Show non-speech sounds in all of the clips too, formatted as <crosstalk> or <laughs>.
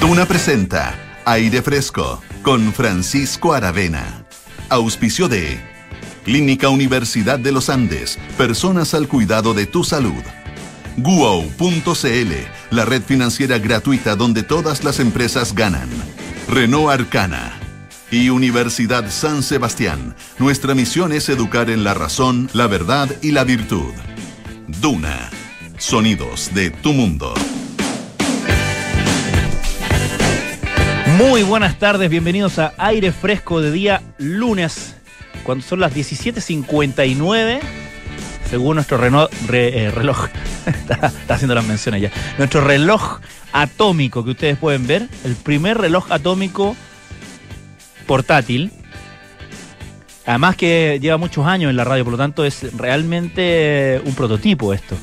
Duna presenta Aire Fresco con Francisco Aravena. Auspicio de Clínica Universidad de los Andes. Personas al cuidado de tu salud. Guo.cl, la red financiera gratuita donde todas las empresas ganan. Renault Arcana. Y Universidad San Sebastián. Nuestra misión es educar en la razón, la verdad y la virtud. Duna. Sonidos de tu mundo. Muy buenas tardes, bienvenidos a Aire Fresco de día lunes, cuando son las 17.59, según nuestro eh, reloj, <laughs> está, haciendo las menciones ya, nuestro reloj atómico que ustedes pueden ver, el primer reloj atómico portátil, además que lleva muchos años en la radio, por lo tanto es realmente un prototipo esto.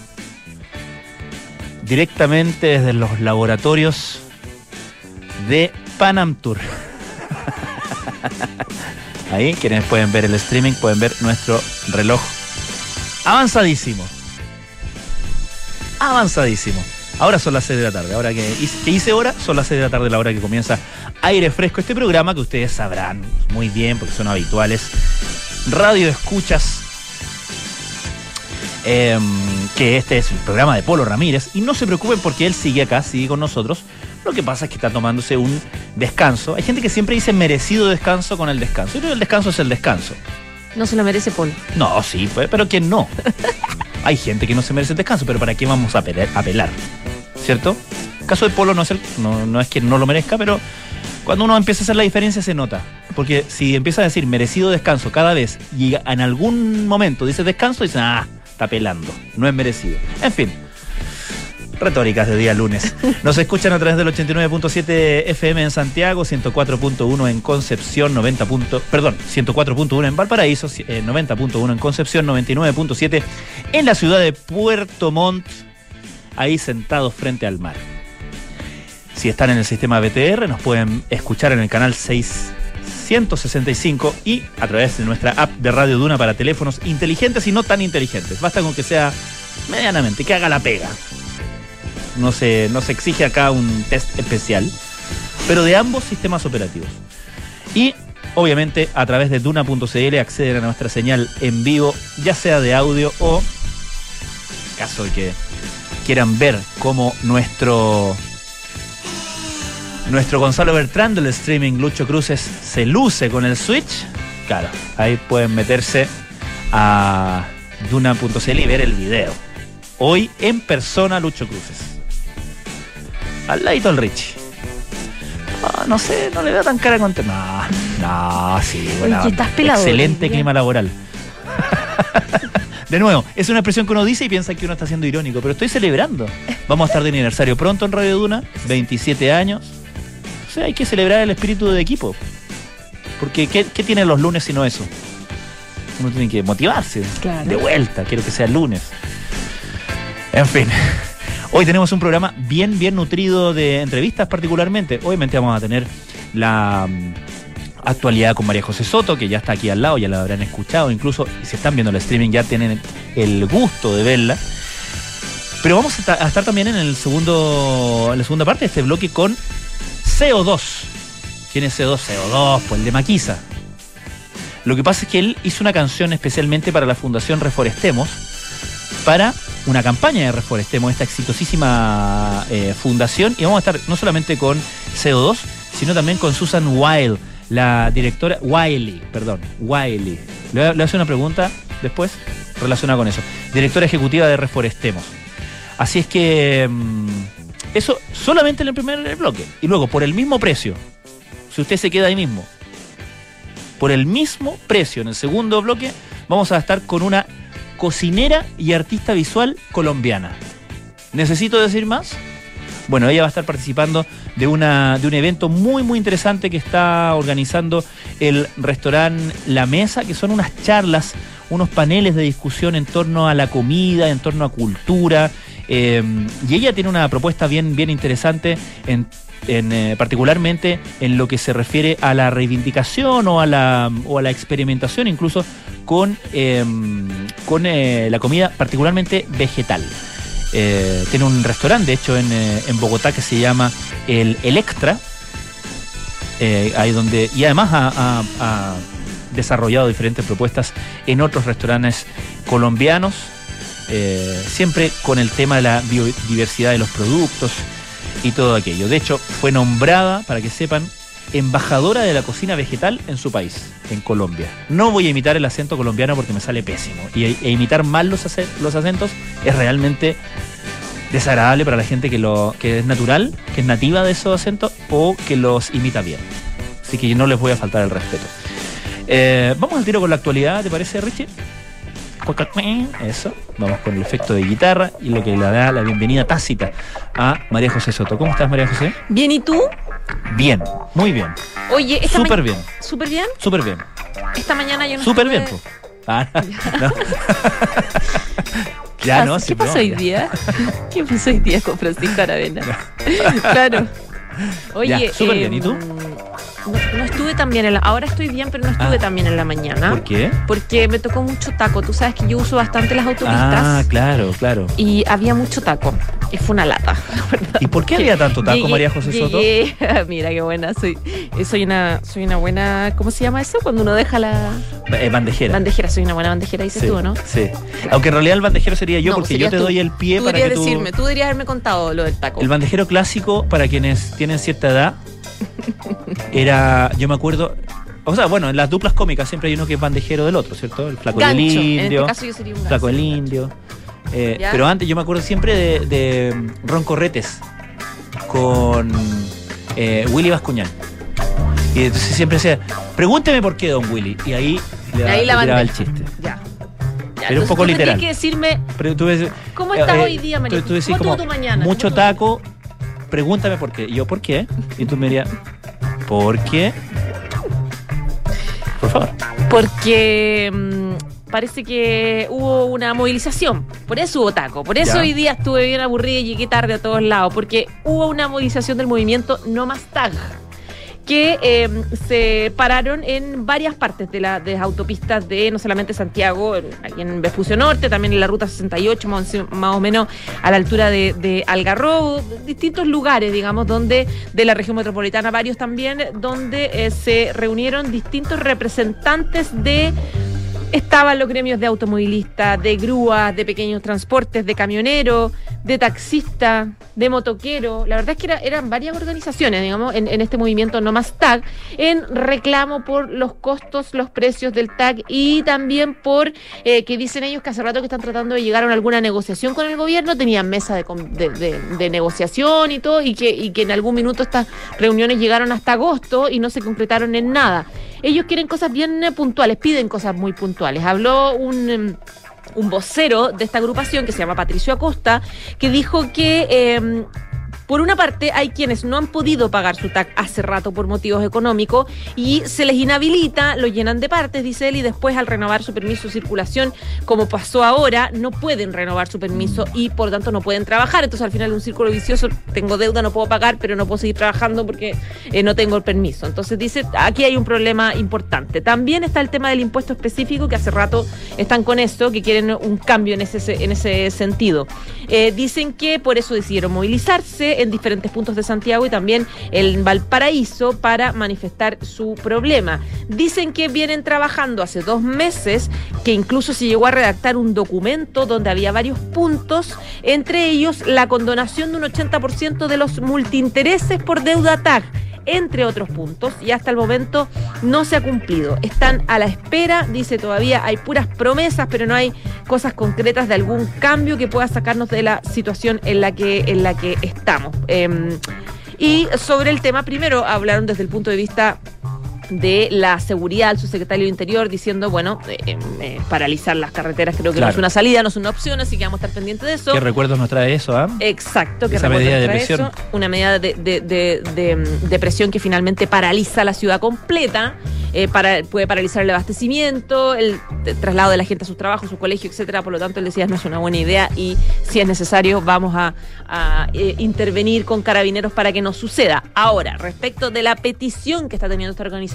Directamente desde los laboratorios de Panam Tour. Ahí, quienes pueden ver el streaming, pueden ver nuestro reloj avanzadísimo. Avanzadísimo. Ahora son las 6 de la tarde. Ahora que hice, hora, son las 6 de la tarde, la hora que comienza Aire Fresco. Este programa que ustedes sabrán muy bien porque son habituales. Radio Escuchas. Em, que este es el programa de Polo Ramírez. Y no se preocupen porque él sigue acá, sigue con nosotros. Lo que pasa es que está tomándose un descanso. Hay gente que siempre dice merecido descanso con el descanso. Yo creo que el descanso es el descanso. No se lo merece Paul. No, sí, pues, pero ¿quién no? <laughs> Hay gente que no se merece el descanso, pero ¿para qué vamos a apelar? ¿Cierto? El caso de Polo no es, el, no, es que no lo merezca, pero cuando uno empieza a hacer la diferencia se nota. Porque si empieza a decir merecido descanso cada vez y en algún momento dice descanso, dicen, ah, está pelando, no es merecido. En fin, retóricas de día lunes. <laughs> Nos escuchan a través del 89.7 FM en Santiago, 104.1 en Concepción, 90. perdón, 104.1 en Valparaíso, 90.1 eh, en Concepción, 99.7 en la ciudad de Puerto Montt, ahí sentados frente al mar. Si están en el sistema BTR, nos pueden escuchar en el canal 665 y a través de nuestra app de Radio Duna para teléfonos inteligentes y no tan inteligentes. Basta con que sea medianamente, que haga la pega no se, no se exige acá un test especial, pero de ambos sistemas operativos. Y obviamente a través de duna.cl acceden a nuestra señal en vivo, ya sea de audio o, caso de que quieran ver cómo nuestro nuestro Gonzalo Bertrand del streaming Lucho Cruces se luce con el Switch, claro, ahí pueden meterse a duna.cl y ver el video. Hoy en persona Lucho Cruces al ladito al Richie. Ah, no sé, no le veo tan cara con... No, no, sí, bueno. Excelente clima laboral. <laughs> De nuevo, es una expresión que uno dice y piensa que uno está siendo irónico, pero estoy celebrando. Vamos a estar de aniversario pronto en Radio Duna, 27 años. O sea, hay que celebrar el espíritu de equipo. Porque, ¿qué, qué tienen los lunes sino eso? Uno tiene que motivarse. De vuelta, quiero que sea el lunes. En fin. Hoy tenemos un programa bien, bien nutrido de entrevistas particularmente. Obviamente vamos a tener la mm, actualidad con María José Soto, que ya está aquí al lado, ya la habrán escuchado, incluso si están viendo el streaming ya tienen el gusto de verla. Pero vamos a estar también en el segundo, en la segunda parte de este bloque con CO2. ¿Quién es CO2? CO2, pues el de Maquisa. Lo que pasa es que él hizo una canción especialmente para la Fundación Reforestemos, para una campaña de Reforestemos, esta exitosísima eh, fundación, y vamos a estar no solamente con CO2, sino también con Susan Wiley, la directora, Wiley, perdón, Wiley. Le, le hace una pregunta después relacionada con eso. Directora ejecutiva de Reforestemos. Así es que mm, eso solamente en el primer bloque. Y luego, por el mismo precio, si usted se queda ahí mismo, por el mismo precio en el segundo bloque, vamos a estar con una cocinera y artista visual colombiana. ¿Necesito decir más? Bueno, ella va a estar participando de, una, de un evento muy, muy interesante que está organizando el restaurante La Mesa, que son unas charlas, unos paneles de discusión en torno a la comida, en torno a cultura. Eh, y ella tiene una propuesta bien, bien interesante en eh, particularmente en lo que se refiere a la reivindicación o a la, o a la experimentación incluso con, em, con eh, la comida particularmente vegetal. Eh, tiene un restaurante, de hecho, en, en Bogotá que se llama el Electra. Eh, ahí donde, y además ha, desarrollado diferentes propuestas en otros restaurantes colombianos, siempre con el tema de la biodiversidad de los productos y todo aquello. De hecho, fue nombrada, para que sepan, embajadora de la cocina vegetal en su país, en Colombia. No voy a imitar el acento colombiano porque me sale pésimo. Y e imitar mal los, ace- los acentos es realmente desagradable para la gente que, lo, que es natural, que es nativa de esos acentos o que los imita bien. Así que no les voy a faltar el respeto. Eh, vamos al tiro con la actualidad, ¿te parece, Richie? Eso, vamos con el efecto de guitarra y lo que le da la bienvenida tácita a María José Soto. ¿Cómo estás, María José? Bien, ¿y tú? Bien, muy bien, Oye, esta súper bien, ¿Súper bien? súper bien, Esta mañana yo no súper bien. po. Ah, no. ¿Qué <laughs> <laughs> ya no, ¿Qué pasó no, hoy ya. día? <laughs> ¿Qué pasó hoy día con Francisco Aravena? claro. Oye, Ya, súper bien. ¿Y tú? No, no estuve tan bien en la... Ahora estoy bien, pero no estuve Ah. tan bien en la mañana. ¿Por qué? Porque me tocó mucho taco. Tú sabes que yo uso bastante las autopistas. Ah, claro, claro. Y había mucho taco. Y fue una lata, <laughs> la verdad. ¿Y por qué había tanto taco, Llegué- María José Soto? llegué- <laughs> mira qué buena. Soy, eh, soy, una, soy una buena. ¿Cómo se llama eso? Cuando uno deja la Eh, bandejera. bandejera. Soy una buena bandejera, dices Sí, tú, ¿no? Sí. Aunque en realidad el bandejero sería yo, No, porque yo te tú. doy el pie Tú para que tú... decirme, tú deberías haberme contado lo del taco. El bandejero clásico, para quienes tienen cierta edad, era, yo me acuerdo, o sea, bueno, en las duplas cómicas siempre hay uno que es bandejero del otro, ¿cierto? El flaco gancho. del En indio, este caso yo sería un gancho. flaco del indio. Eh, pero antes yo me acuerdo siempre de, de Ron Corretes con eh, Willy Bascuñán. Y entonces siempre decía, pregúnteme por qué, don Willy. Y ahí le, Ahí la le tiraba el chiste. Ya. Ya, Era un poco tú literal. Tienes que decirme Pero tú ves, cómo estás eh, hoy día, María. Tú, tú decís ¿Cómo como, estuvo tu mañana? mucho taco, pregúntame por qué. Y yo, ¿por qué? Y tú me dirías, ¿por qué? Por favor. Porque mm, parece que hubo una movilización. Por eso hubo taco. Por eso Ya. hoy día estuve bien aburrida y llegué tarde a todos lados. Porque hubo una movilización del movimiento No Más Tag. Que eh, se pararon en varias partes de, la- las autopistas de no solamente Santiago, aquí en Vespucio Norte, también en la ruta 68, más, o- menos a la altura de, de Algarrobo, distintos lugares, digamos, donde de la región metropolitana, varios también, donde eh, se reunieron distintos representantes de Estaban los gremios de automovilistas, de grúas, de pequeños transportes, de camioneros, de taxistas, de motoqueros. La verdad es que era- eran varias organizaciones, digamos, en, en este movimiento No Más TAG, en reclamo por los costos, los precios del TAG y también por eh, que dicen ellos que hace rato que están tratando de llegar a alguna negociación con el gobierno, tenían mesa de- de negociación y todo, y que, y que en algún minuto estas reuniones llegaron hasta agosto y no se concretaron en nada. Ellos quieren cosas bien eh, puntuales, piden cosas muy puntuales. Habló un... un vocero de esta agrupación que se llama Patricio Acosta, que dijo que eh, por una parte hay quienes no han podido pagar su TAC hace rato por motivos económicos y se les inhabilita, lo llenan de partes, dice él, y después al renovar su permiso de circulación, como pasó ahora, no pueden renovar su permiso y por tanto no pueden trabajar. Entonces al final un círculo vicioso, tengo deuda, no puedo pagar, pero no puedo seguir trabajando porque eh, no tengo el permiso. Entonces dice, aquí hay un problema importante. También está el tema del impuesto específico, que hace rato están con esto, que quieren un cambio en ese, en ese sentido. Eh, dicen que por eso decidieron movilizarse en diferentes puntos de Santiago y también en Valparaíso para manifestar su problema. Dicen que vienen trabajando hace dos meses, que incluso se llegó a redactar un documento donde había varios puntos, entre ellos la condonación de un 80% de los multiintereses por deuda TAG entre otros puntos, y hasta el momento no se ha cumplido. Están a la espera, dice todavía, hay puras promesas, pero no hay cosas concretas de algún cambio que pueda sacarnos de la situación en la que, en la que estamos. Eh, y sobre el tema, primero hablaron desde el punto de vista de la seguridad al subsecretario de Interior diciendo, bueno, eh, eh, paralizar las carreteras creo que no es una salida, no es una opción, así que vamos a estar pendientes de eso. ¿Qué recuerdos nos trae eso, ah? Exacto, que Esa recuerdo medida de trae presión. eso, una medida de, de- de- de, mm, de presión que finalmente paraliza la ciudad completa, eh, para, puede paralizar el abastecimiento, el, traslado de la gente a sus trabajos, su colegio, etcétera. Por lo tanto, él decía no es una buena idea y si es necesario vamos a, a, intervenir con carabineros para que no suceda. Ahora, respecto de la petición que está teniendo esta organización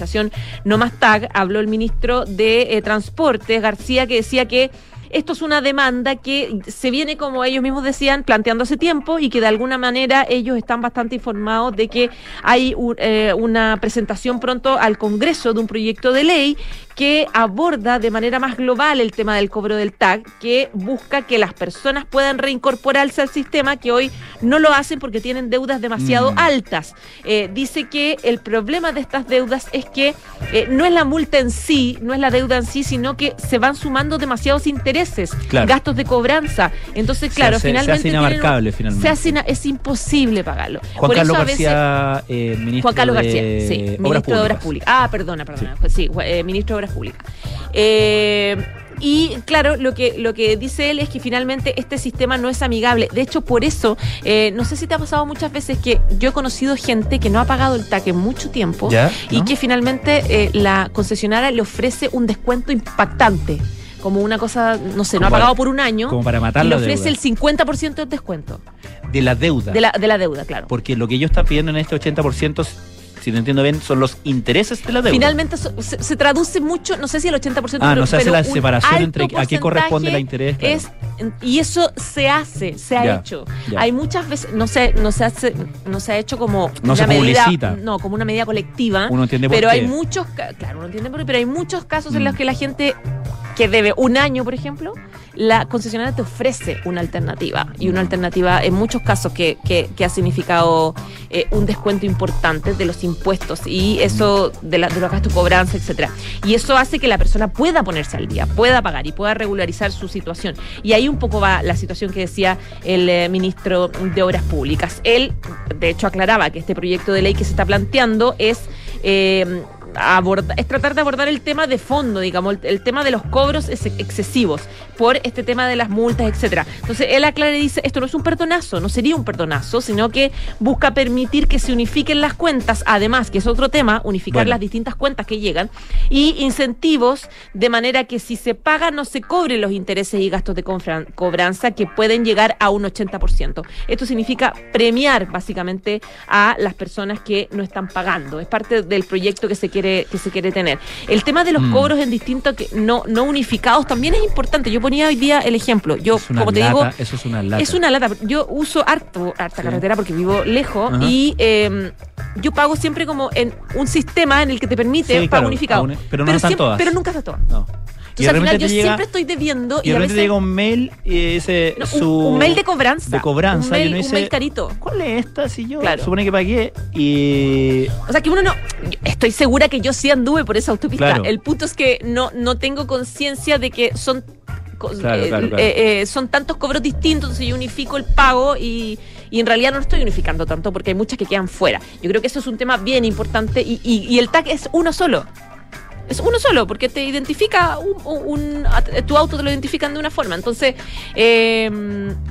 No Más TAG, habló el ministro de eh, Transportes, García, que decía que esto es una demanda que se viene, como ellos mismos decían, planteando hace tiempo y que de alguna manera ellos están bastante informados de que hay un- eh, una presentación pronto al Congreso de un proyecto de ley que aborda de manera más global el tema del cobro del TAC, que busca que las personas puedan reincorporarse al sistema que hoy no lo hacen porque tienen deudas demasiado Mm. altas. Eh, dice que el problema de estas deudas es que eh, no es la multa en sí, no es la deuda en sí, sino que se van sumando demasiados intereses, Claro. gastos de cobranza. Entonces, claro, se, se finalmente... hace inabarcable finalmente. se hace ina- es imposible pagarlo. Juan Por Carlos eso a veces- García, eh, ministro Juan Carlos García, de sí, ministro de Obras Públicas. Ah, perdona, perdona. Sí, eh, ministro de Obras Públicas. Eh, y claro, lo que, lo que dice él es que finalmente este sistema no es amigable. De hecho, por eso, eh, no sé si te ha pasado muchas veces que yo he conocido gente que no ha pagado el TAC en mucho tiempo ¿Ya? y ¿No? que finalmente eh, la concesionaria le ofrece un descuento impactante. Como una cosa, no sé, no ha para- pagado por un año como para y matar le ofrece deuda. el 50% de descuento de la deuda. de la, de la deuda, claro. Porque lo que ellos están pidiendo en este 80%, si no entiendo bien, son los intereses de la deuda. Finalmente so- se, se traduce mucho, no sé si el 80%, Ah, pero, no se hace pero la separación entre a qué corresponde la interés. claro. Es, y eso se hace, se ha Ya, hecho. ya. Hay muchas veces, no se, no se hace, no se ha hecho como No una se medida, publicita. no, como una medida colectiva. Uno entiende por pero qué. hay muchos, claro, uno entiende por qué, pero hay muchos casos en Mm. los que la gente que debe un año, por ejemplo, la concesionaria te ofrece una alternativa. Y una alternativa, en muchos casos, que, que- que ha significado eh, un descuento importante de los impuestos y eso de, la, de los gastos cobranza, etcétera. Y eso hace que la persona pueda ponerse al día, pueda pagar y pueda regularizar su situación. Y ahí un poco va la situación que decía el eh, ministro de Obras Públicas. Él, de hecho, aclaraba que este proyecto de ley que se está planteando es eh, es tratar de abordar el tema de fondo, digamos, el, tema de los cobros ex- excesivos por este tema de las multas, etcétera. Entonces él aclara y dice, esto no es un perdonazo, no sería un perdonazo, sino que busca permitir que se unifiquen las cuentas, además, que es otro tema, unificar Bueno. las distintas cuentas que llegan, y incentivos de manera que si se paga no se cobren los intereses y gastos de cobranza que pueden llegar a un 80%. Esto significa premiar básicamente a las personas que no están pagando. Es parte del proyecto que se quiere que se quiere tener. El tema de los Mm. cobros en distintos que no no unificados también es importante. Yo ponía hoy día el ejemplo. Yo Es una como te lata, digo eso es una lata. es una lata. Yo uso harto, harta Sí. carretera porque vivo lejos Ajá. y eh, yo pago siempre como en un sistema en el que te permite Sí, pago claro, unificado. pero no están siempre- todas. Pero nunca está todas. No. Y Entonces al final yo llega, siempre estoy debiendo y y, de a veces te llega un mail y dice no, su... un, mail de cobranza. de cobranza, Un mail, y uno un mail carito. ¿Cuál es esta? Si yo Claro. supone que pagué y... O sea que uno no. Estoy segura que yo sí anduve por esa autopista. Claro. El punto es que no, no tengo conciencia de que son. Claro, eh, claro, claro. eh, eh, son tantos cobros distintos, entonces yo unifico el pago y, y en realidad no lo estoy unificando tanto porque hay muchas que quedan fuera. Yo creo que eso es un tema bien importante y, y- y el TAC es uno solo. Es uno solo, porque te identifica un, tu auto te lo identifican de una forma. Entonces, eh,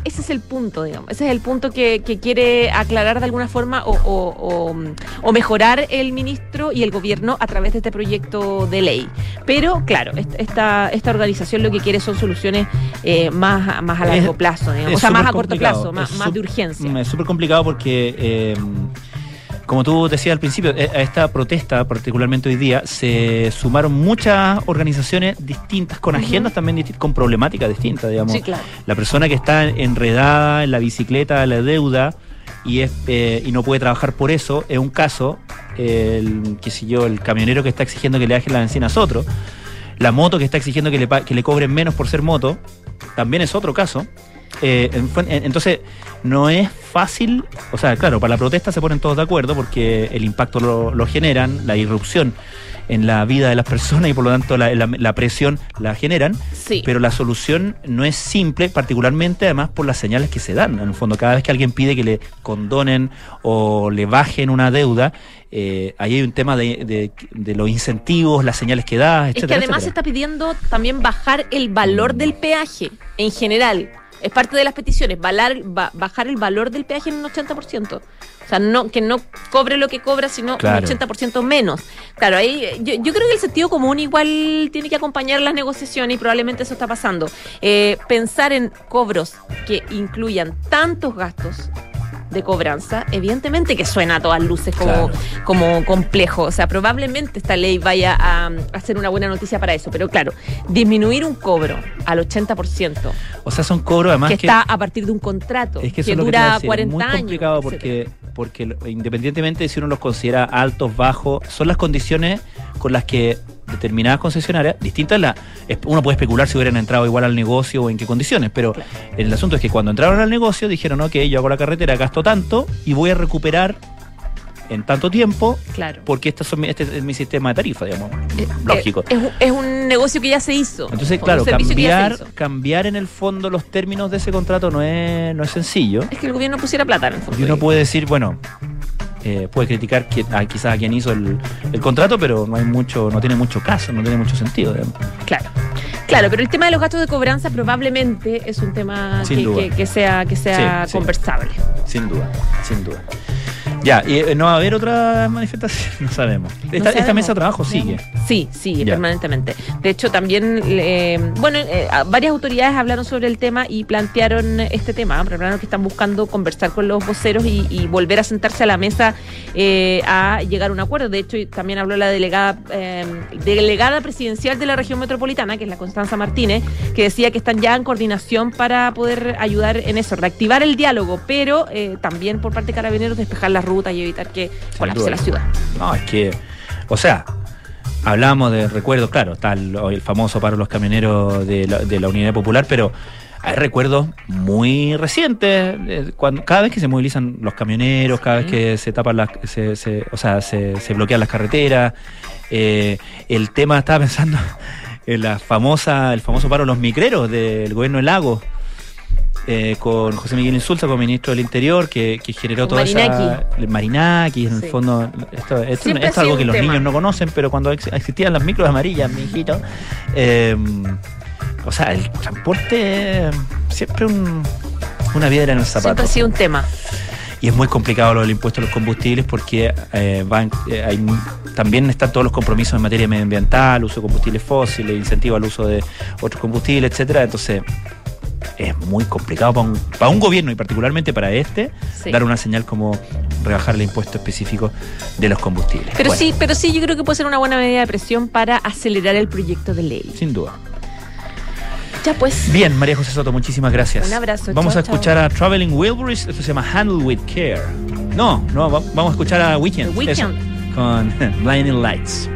ese es el punto, digamos. Ese es el punto que, que quiere aclarar de alguna forma o, o- o- o mejorar el ministro y el gobierno a través de este proyecto de ley. Pero, claro, est- esta, esta organización lo que quiere son soluciones eh, más, más a largo Es- plazo, digamos. o sea, más a corto plazo, más, más de urgencia. Mm, Es súper complicado porque, eh, como tú decías al principio, eh, a esta protesta, particularmente hoy día, se sumaron muchas organizaciones distintas, con agendas también distintas, con problemáticas distintas, digamos. Sí, claro. La persona que está enredada en la bicicleta, la deuda, y, es, eh, y no puede trabajar por eso, es un caso. El, qué sé yo, el camionero que está exigiendo que le bajen la benzina es otro. La moto que está exigiendo que le, que le cobren menos por ser moto, también es otro caso. Eh, entonces, no es fácil, o sea, claro, para la protesta se ponen todos de acuerdo porque el impacto lo, lo generan, la irrupción en la vida de las personas y por lo tanto la, la- la presión la generan, Sí. pero la solución no es simple, particularmente además por las señales que se dan. En el fondo, cada vez que alguien pide que le condonen o le bajen una deuda, eh, ahí hay un tema de, de- de los incentivos, las señales que da, Es que etcétera, además se está pidiendo también bajar el valor del peaje en general. Es parte de las peticiones, balar- ba- bajar el valor del peaje en un 80%. O sea, no, que no cobre lo que cobra, sino Claro. un 80% menos. Claro, ahí yo, yo creo que el sentido común igual tiene que acompañar las negociaciones y probablemente eso está pasando. Eh, pensar en cobros que incluyan tantos gastos de cobranza, evidentemente que suena a todas luces como, Claro. como complejo. O sea, probablemente esta ley vaya a, a ser una buena noticia para eso. Pero claro, disminuir un cobro al 80%, O sea, son cobros además que que, está a partir de un contrato es que, dura decir, 40 es muy años. complicado etcétera. porque, porque independientemente de si uno los considera altos, bajos, son las condiciones con las que determinadas concesionarias, distintas, la, es- uno puede especular si hubieran entrado igual al negocio o en qué condiciones, pero Claro. el asunto es que cuando entraron al negocio dijeron, ok, yo hago la carretera, gasto tanto y voy a recuperar en tanto tiempo Claro. porque estos son este es mi sistema de tarifa, digamos. Eh, Lógico. eh, Es, un- es un negocio que ya se hizo. Entonces, claro, cambiar, cambiar en el fondo los términos de ese contrato no es, no es sencillo. Es que el gobierno pusiera plata en el fondo. Y uno puede decir, bueno, eh, puede criticar que, a, quizás a quien hizo el, el contrato, pero no hay mucho, no tiene mucho caso, no tiene mucho sentido. digamos. Claro. Claro, pero el tema de los gastos de cobranza probablemente es un tema que, que- que sea, que sea Sí, sí. conversable. Sin duda, sin duda. Ya, y eh, no va a haber otra manifestación, <laughs> no sabemos. Esta, sabemos. mesa de trabajo sigue. Sí, sigue Ya. permanentemente. De hecho, también, eh, bueno, eh, varias autoridades hablaron sobre el tema y plantearon este tema. Plantearon que están buscando conversar con los voceros y, y volver a sentarse a la mesa eh, a llegar a un acuerdo. De hecho, también habló la delegada, eh, delegada presidencial de la región metropolitana, que es la Constanza Martínez, que decía que están ya en coordinación para poder ayudar en eso, reactivar el diálogo, pero también por parte de carabineros despejar las rutas y evitar que colapse la ciudad. No, es que, o sea, hablamos de recuerdos, claro, está el, el famoso paro de los camioneros de la, de la Unidad Popular, pero hay recuerdos muy recientes, eh, cuando, cada vez que se movilizan los camioneros, cada vez que se tapan las, se, se- o sea, se, se bloquean las carreteras, eh, el tema, estaba pensando <laughs> en la famosa, el famoso paro de los micreros del gobierno de Lagos. Eh, con José Miguel Insulza, como ministro del Interior, que, que generó toda esa... Marinaki. el Marinaki, en Sí. el fondo... Esto, esto- Siempre esto es algo que los tema. niños no conocen, pero cuando ex- existían las micros amarillas, mi hijito... eh, o sea, el transporte siempre un, una piedra en el zapato. Siempre ha sido un tema. Y es muy complicado lo del impuesto a los combustibles porque eh, van, eh, hay, también están todos los compromisos en materia medioambiental, uso de combustibles fósiles, incentivo al uso de otros combustibles, etcétera. Entonces, es muy complicado para un, para un gobierno y particularmente para este Sí. dar una señal como rebajar el impuesto específico de los combustibles. Pero Bueno, sí, pero sí, yo creo que puede ser una buena medida de presión para acelerar el proyecto de ley. Sin duda. Ya pues. Bien, María José Soto, muchísimas gracias. Un abrazo, Vamos chao, a escuchar a Traveling Wilburys, esto se llama Handle with Care. No, no, va- vamos a escuchar a Weekend. The eso, con <laughs> Blinding Lights.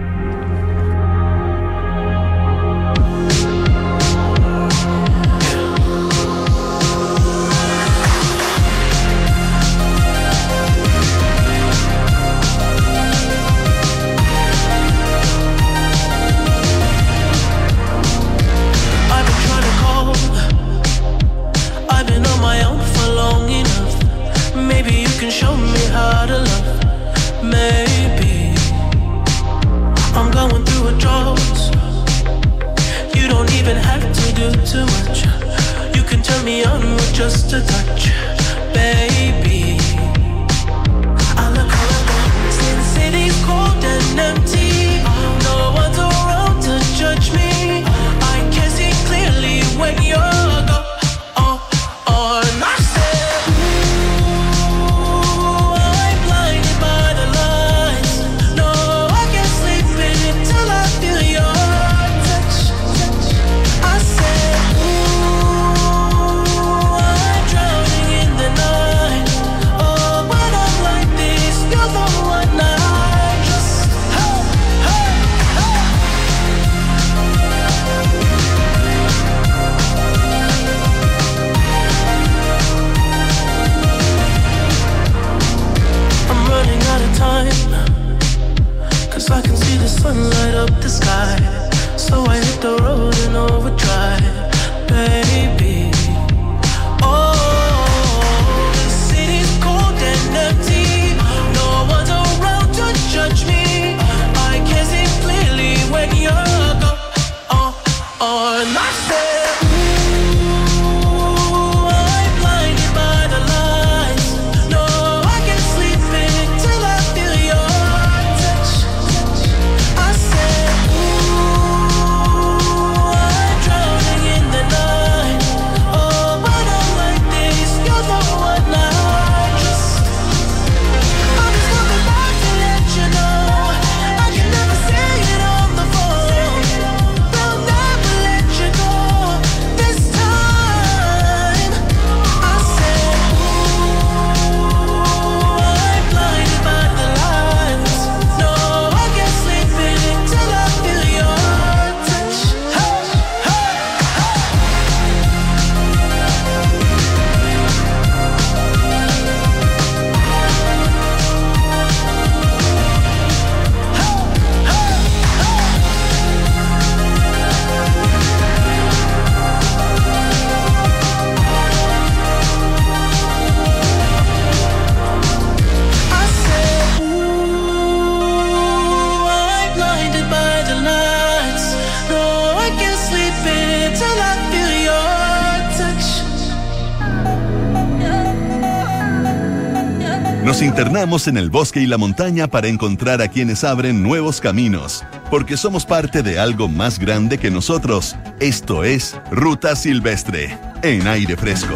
Nos internamos en el bosque y la montaña para encontrar a quienes abren nuevos caminos, porque somos parte de algo más grande que nosotros. Esto es Ruta Silvestre, en aire fresco.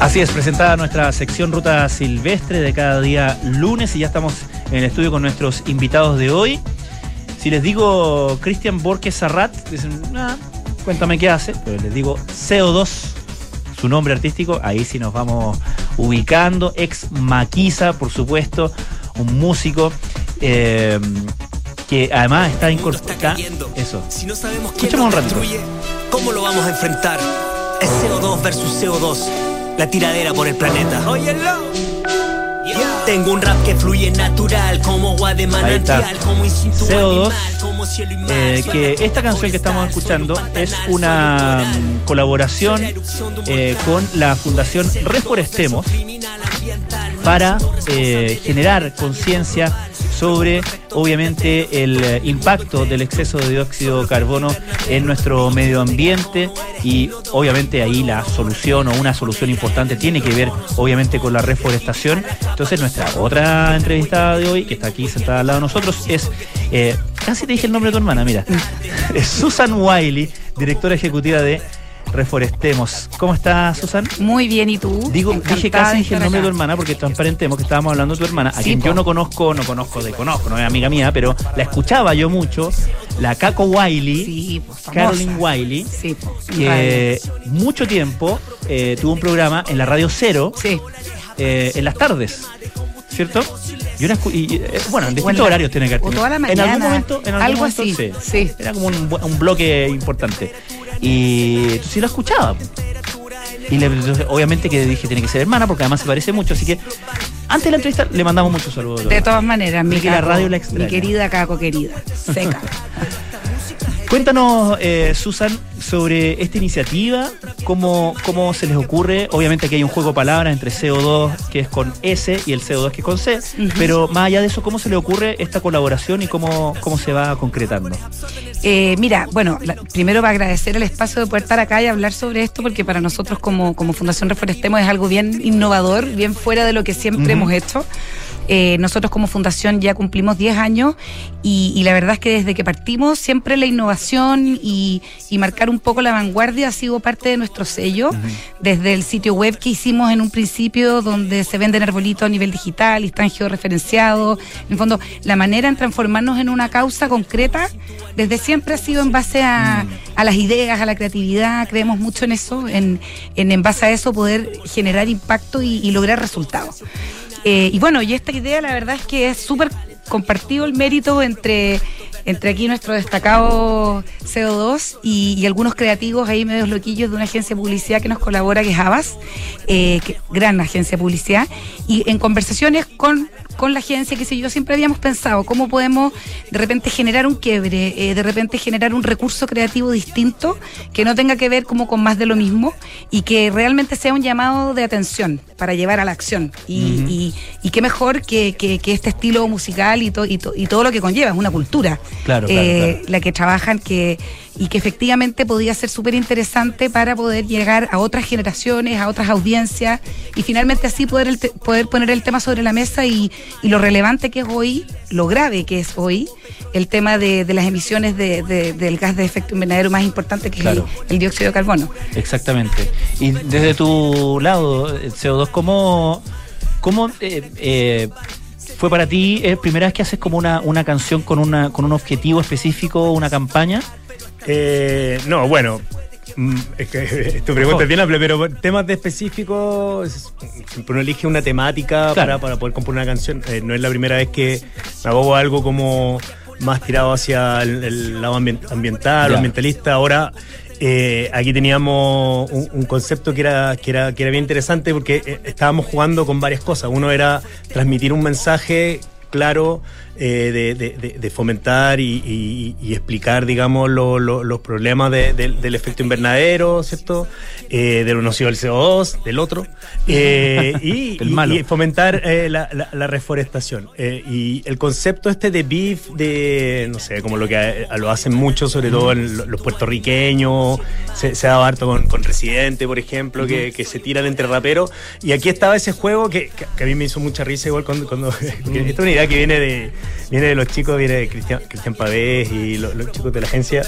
Así es, presentada nuestra sección Ruta Silvestre de cada día lunes y ya estamos en el estudio con nuestros invitados de hoy. Si les digo Cristian Borges Sarrat, dicen, ah, cuéntame qué hace, pero les digo CO2, su nombre artístico, ahí sí nos vamos ubicando. Ex Maquisa, por supuesto, un músico eh, que además está incorporado. Eso. Si no sabemos quién Escuchemos un ratito. ¿cómo lo vamos a enfrentar? Es CO2 versus CO2. La tiradera por el planeta. Óyelo. Tengo un rap que fluye natural, como agua de manantial, como instinto CO2, animal, como cielo y mar. Eh, que esta canción que estamos escuchando es una mm, colaboración eh, con la Fundación Reforestemos para eh, generar conciencia sobre, obviamente, el eh, impacto del exceso de dióxido de carbono en nuestro medio ambiente y, obviamente, ahí la solución o una solución importante tiene que ver, obviamente, con la reforestación. Entonces, nuestra otra entrevistada de hoy, que está aquí sentada al lado de nosotros, es, eh, casi te dije el nombre de tu hermana, mira, <laughs> es Susan Wiley, directora ejecutiva de Reforestemos. ¿Cómo estás, Susan? Muy bien, ¿y tú? Digo, Encantada dije casi dije el nombre de tu hermana porque transparentemos que estábamos hablando de tu hermana, a Sí, quien po. yo no conozco, no conozco de conozco, no es amiga mía, pero la escuchaba yo mucho, la Caco Wiley, Sí, pues. Caroline Wiley, Sí, pues, que mucho tiempo eh, tuvo un programa en la Radio Cero eh, en las tardes, ¿cierto? Y una y, eh, bueno, en distintos horarios tiene que haber toda la En algún momento, en algún algo momento, así, sí. sí. Era como un, un bloque importante. Y tú sí lo escuchaba. Y le- obviamente que dije tiene que ser hermana porque además se parece mucho. Así que antes de la entrevista le mandamos muchos saludos. de todas maneras, mi, la Caco, radio la extraña. mi querida Caco querida, seca. <laughs> Cuéntanos, eh, Susan, sobre esta iniciativa, cómo, cómo se les ocurre. Obviamente aquí hay un juego de palabras entre CO2 que es con S y el CO2 que es con C, pero más allá de eso, ¿cómo se le ocurre esta colaboración y cómo, cómo se va concretando? Eh, mira, bueno, la- primero para agradecer el espacio de poder estar acá y hablar sobre esto, porque para nosotros como, como Fundación Reforestemos es algo bien innovador, bien fuera de lo que siempre hemos hecho. Eh, nosotros como fundación ya cumplimos 10 años y, y la verdad es que desde que partimos siempre la innovación y, y marcar un poco la vanguardia ha sido parte de nuestro sello. Desde el sitio web que hicimos en un principio donde se venden arbolitos a nivel digital y están georreferenciados. En el fondo, la manera en transformarnos en una causa concreta desde siempre ha sido en base a, a las ideas, a la creatividad. Creemos mucho en eso, en, en, en base a eso poder generar impacto y, y lograr resultados. Eh, y bueno, y esta idea la verdad es que es súper compartido el mérito entre, entre aquí nuestro destacado CO2 y, y algunos creativos ahí medios loquillos de una agencia de publicidad que nos colabora, que es Havas, eh, que- gran agencia de publicidad, y en conversaciones con, con la agencia, que sé yo, siempre habíamos pensado cómo podemos de repente generar un quiebre, eh, de repente generar un recurso creativo distinto que no tenga que ver como con más de lo mismo y que realmente sea un llamado de atención para llevar a la acción. Y, y, y qué mejor que, que- que este estilo musical y, to- y, to- y todo lo que conlleva, es una cultura. Claro, claro, eh, claro. La que trabajan que, y que efectivamente podía ser súper interesante para poder llegar a otras generaciones, a otras audiencias y finalmente así poder, el te- poder poner el tema sobre la mesa y, y lo relevante que es hoy, lo grave que es hoy, el tema de, de las emisiones de- de- del gas de efecto invernadero más importante que Claro. es el, el dióxido de carbono. Exactamente. Y desde tu lado, eh, CO2, ¿cómo, cómo eh, eh, fue para ti? ¿Es primera vez que haces como una, una canción con, una, con un objetivo específico, una campaña? Eh, no, bueno. mm, Es que <laughs> tu pregunta es bien amplia, pero temas de específicos, siempre uno elige una temática Claro. para, para poder componer una canción. Eh, no es la primera vez que me abogo a algo como más tirado hacia el, el lado ambien- ambiental o ambientalista. Ahora, eh, aquí teníamos un, un concepto que era, que, era, que era bien interesante porque eh, estábamos jugando con varias cosas. Uno era transmitir un mensaje claro eh, de, de- de- de fomentar y, y- y explicar, digamos, lo- lo- los problemas de- de- del efecto invernadero, ¿cierto? Eh, de lo nocivo del CO2, del otro, eh, <laughs> y, fomentar eh, la, la- la reforestación. Eh, y el concepto este de beef, de, no sé, como lo que lo hacen mucho, sobre todo en lo- los puertorriqueños, se, se ha dado harto con, con Residente, por ejemplo, que, que se tiran entre raperos. Y aquí estaba ese juego que, a mí me hizo mucha risa igual cuando... cuando que <laughs> esta es una idea que viene de, viene de los chicos, viene de Cristian, Cristian Pavés y lo- los, chicos de la agencia,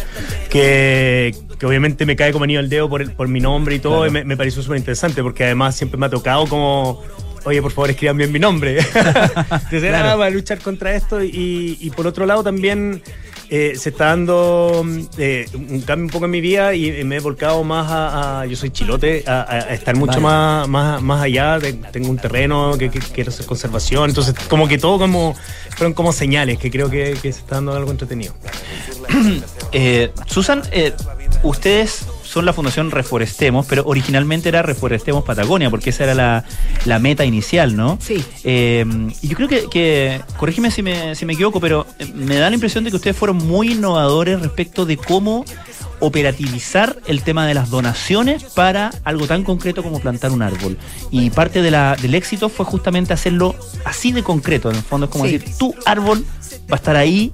que, que obviamente me cae como anillo al dedo por, el- por mi nombre y todo, Claro. y me, me pareció súper interesante porque además siempre me ha tocado como... Oye, por favor, escriban bien mi nombre. <laughs> Entonces, Claro. ah, para luchar contra esto. Y, y por otro lado, también eh, se está dando mm, eh, un cambio un poco en mi vida y me he volcado más a. a- yo soy chilote, a, estar mucho Vale. más, más, más allá. de- tengo un terreno que, que quiero hacer conservación. Entonces, como que todo como. Fueron como señales que creo que, que se está dando algo entretenido. <clears throat> Eh, Susan, eh, ustedes son la Fundación Reforestemos, pero originalmente era Reforestemos Patagonia, porque esa era la, la meta inicial, ¿no? Sí. Eh, y yo creo que, que corrígeme si me, si me equivoco, pero eh, me da la impresión de que ustedes fueron muy innovadores respecto de cómo operativizar el tema de las donaciones para algo tan concreto como plantar un árbol. Y parte de la, del éxito fue justamente hacerlo así de concreto. En el fondo es como Sí. decir, tu árbol va a estar ahí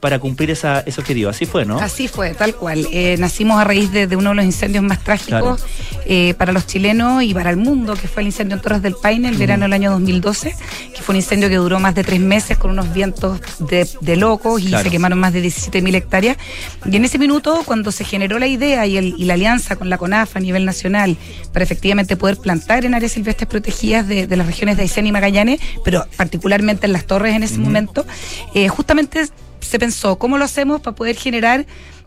para cumplir esa, ese objetivo. Así fue, ¿no? Así fue, tal cual. Eh, nacimos a raíz de, de uno de los incendios más trágicos eh, para los chilenos y para el mundo, que fue el incendio en Torres del Paine el verano del año 2012, que fue un incendio que duró más de tres meses con unos vientos de, de locos y Claro. se quemaron más de 17.000 hectáreas. Y en ese minuto, cuando se generó la idea y, el- y la alianza con la CONAF a nivel nacional para efectivamente poder plantar en áreas silvestres protegidas de, de las regiones de Aysén y Magallanes, pero particularmente en las torres en ese momento, eh, justamente se pensó cómo lo hacemos para poder generar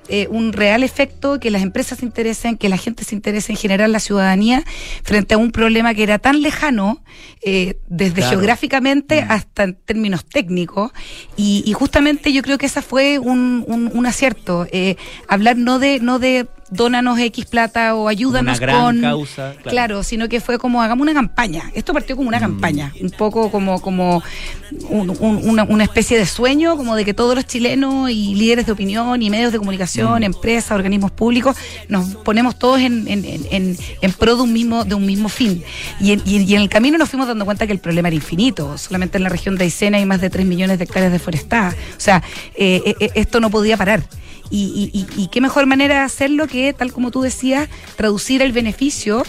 eh, un real efecto, que las empresas se interesen, que la gente se interese en generar la ciudadanía frente a un problema que era tan lejano, eh, desde Claro. geográficamente hasta en términos técnicos. Y, y justamente yo creo que esa fue un, un- un acierto. eh, hablar no de, no de dónanos X plata o ayúdanos Una gran con. causa, claro. Claro. sino que fue como hagamos una campaña. Esto partió como una campaña, un poco como, como un- un- una, una especie de sueño, como de que todos los chilenos y líderes de opinión y medios de comunicación, empresas, organismos públicos, nos ponemos todos en, en, en- en- pro de un mismo, de un mismo fin. Y en, y en- y en el camino nos fuimos dando cuenta que el problema era infinito. Solamente en la región de Aysén hay más de 3 millones de hectáreas deforestadas. O sea, eh, eh, eh, esto no podía parar. Y- y qué mejor manera de hacerlo que, tal como tú decías, traducir el beneficio